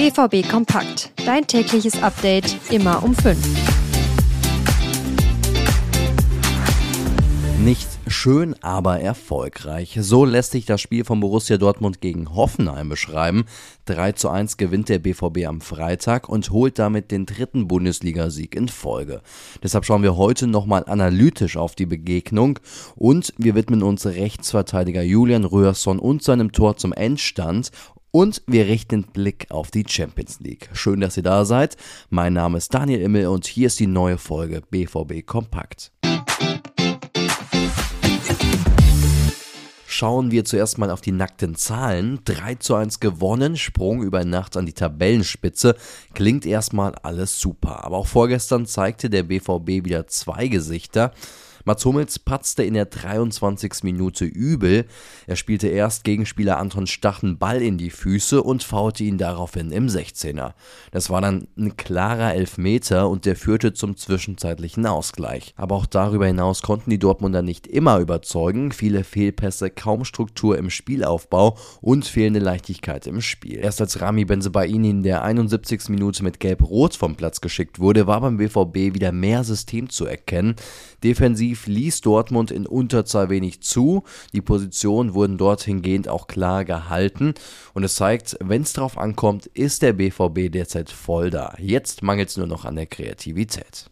BVB Kompakt. Dein tägliches Update immer um 5. Nicht schön, aber erfolgreich. So lässt sich das Spiel von Borussia Dortmund gegen Hoffenheim beschreiben. 3 zu 1 gewinnt der BVB am Freitag und holt damit den dritten Bundesligasieg in Folge. Deshalb schauen wir heute nochmal analytisch auf die Begegnung und wir widmen uns Rechtsverteidiger Julian Röhrsson und seinem Tor zum Endstand und wir richten den Blick auf die Champions League. Schön, dass ihr da seid. Mein Name ist Daniel Immel und hier ist die neue Folge BVB Kompakt. Schauen wir zuerst mal auf die nackten Zahlen. 3 zu 1 gewonnen, Sprung über Nacht an die Tabellenspitze. Klingt erstmal alles super. Aber auch vorgestern zeigte der BVB wieder zwei Gesichter. Mats Hummels patzte in der 23. Minute übel. Er spielte erst Gegenspieler Anton Stachen Ball in die Füße und faulte ihn daraufhin im 16er. Das war dann ein klarer Elfmeter und der führte zum zwischenzeitlichen Ausgleich. Aber auch darüber hinaus konnten die Dortmunder nicht immer überzeugen. Viele Fehlpässe, kaum Struktur im Spielaufbau und fehlende Leichtigkeit im Spiel. Erst als Rami Benzebaini in der 71. Minute mit Gelb-Rot vom Platz geschickt wurde, war beim BVB wieder mehr System zu erkennen. Defensiv ließ Dortmund in Unterzahl wenig zu. Die Positionen wurden dort hingehend auch klar gehalten. Und es zeigt, wenn es drauf ankommt, ist der BVB derzeit voll da. Jetzt mangelt es nur noch an der Kreativität.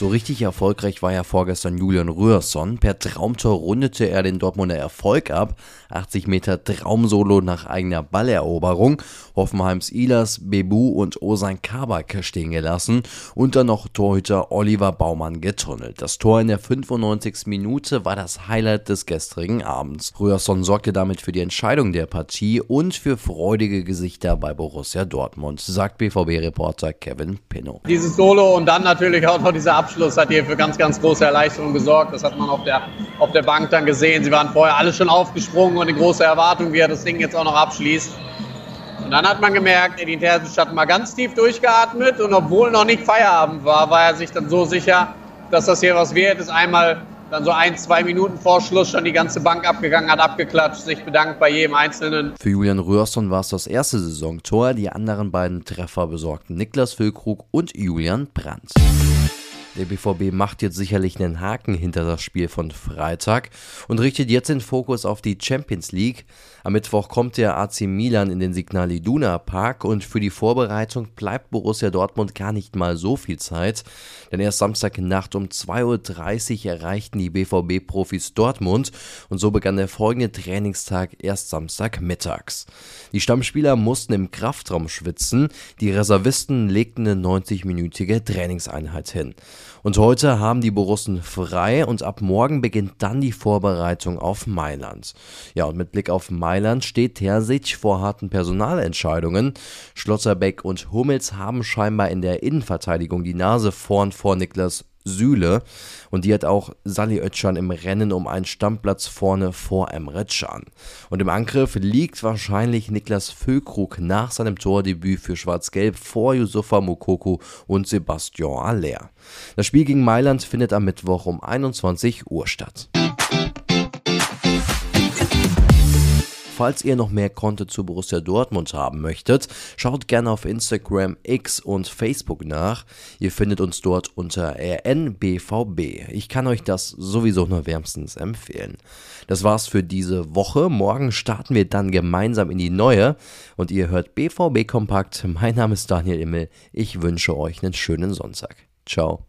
So richtig erfolgreich war ja vorgestern Julian Rührsson. Per Traumtor rundete er den Dortmunder Erfolg ab. 80 Meter Traumsolo nach eigener Balleroberung. Hoffenheims Ilas, Bebu und Osan Kabak stehen gelassen und dann noch Torhüter Oliver Baumann getunnelt. Das Tor in der 95. Minute war das Highlight des gestrigen Abends. Rührsson sorgte damit für die Entscheidung der Partie und für freudige Gesichter bei Borussia Dortmund, sagt BVB-Reporter Kevin Pinnow. Dieses Solo und dann natürlich auch noch dieser Abschluss hat hier für ganz, ganz große Erleichterung gesorgt. Das hat man auf der, auf der Bank dann gesehen. Sie waren vorher alle schon aufgesprungen und eine große Erwartung, wie er das Ding jetzt auch noch abschließt. Und dann hat man gemerkt, Edin Terzic hat mal ganz tief durchgeatmet und obwohl noch nicht Feierabend war, war er sich dann so sicher, dass das hier was wird. Ist einmal dann so ein, zwei Minuten vor Schluss schon die ganze Bank abgegangen, hat abgeklatscht, sich bedankt bei jedem Einzelnen. Für Julian Röhrsson war es das erste Saisontor. Die anderen beiden Treffer besorgten Niklas Füllkrug und Julian Brandt. Der BVB macht jetzt sicherlich einen Haken hinter das Spiel von Freitag und richtet jetzt den Fokus auf die Champions League. Am Mittwoch kommt der AC Milan in den Signal Iduna Park und für die Vorbereitung bleibt Borussia Dortmund gar nicht mal so viel Zeit, denn erst Samstagnacht um 2.30 Uhr erreichten die BVB-Profis Dortmund und so begann der folgende Trainingstag erst Samstagmittags. Die Stammspieler mussten im Kraftraum schwitzen, die Reservisten legten eine 90-minütige Trainingseinheit hin. Und heute haben die Borussen frei und ab morgen beginnt dann die Vorbereitung auf Mailand. Ja, und mit Blick auf Mailand steht Terzic vor harten Personalentscheidungen. Schlotterbeck und Hummels haben scheinbar in der Innenverteidigung die Nase vorn vor Niklas Süle und die hat auch Sally Özcan im Rennen um einen Stammplatz vorne vor Emre Can. Und im Angriff liegt wahrscheinlich Niklas Füllkrug nach seinem Tordebüt für Schwarz-Gelb vor Yusufa Mukoko und Sebastian Aller. Das Spiel gegen Mailand findet am Mittwoch um 21 Uhr statt. Falls ihr noch mehr Content zu Borussia Dortmund haben möchtet, schaut gerne auf Instagram, X und Facebook nach. Ihr findet uns dort unter rnbvb. Ich kann euch das sowieso nur wärmstens empfehlen. Das war's für diese Woche. Morgen starten wir dann gemeinsam in die neue und ihr hört BVB Kompakt. Mein Name ist Daniel Immel. Ich wünsche euch einen schönen Sonntag. Ciao.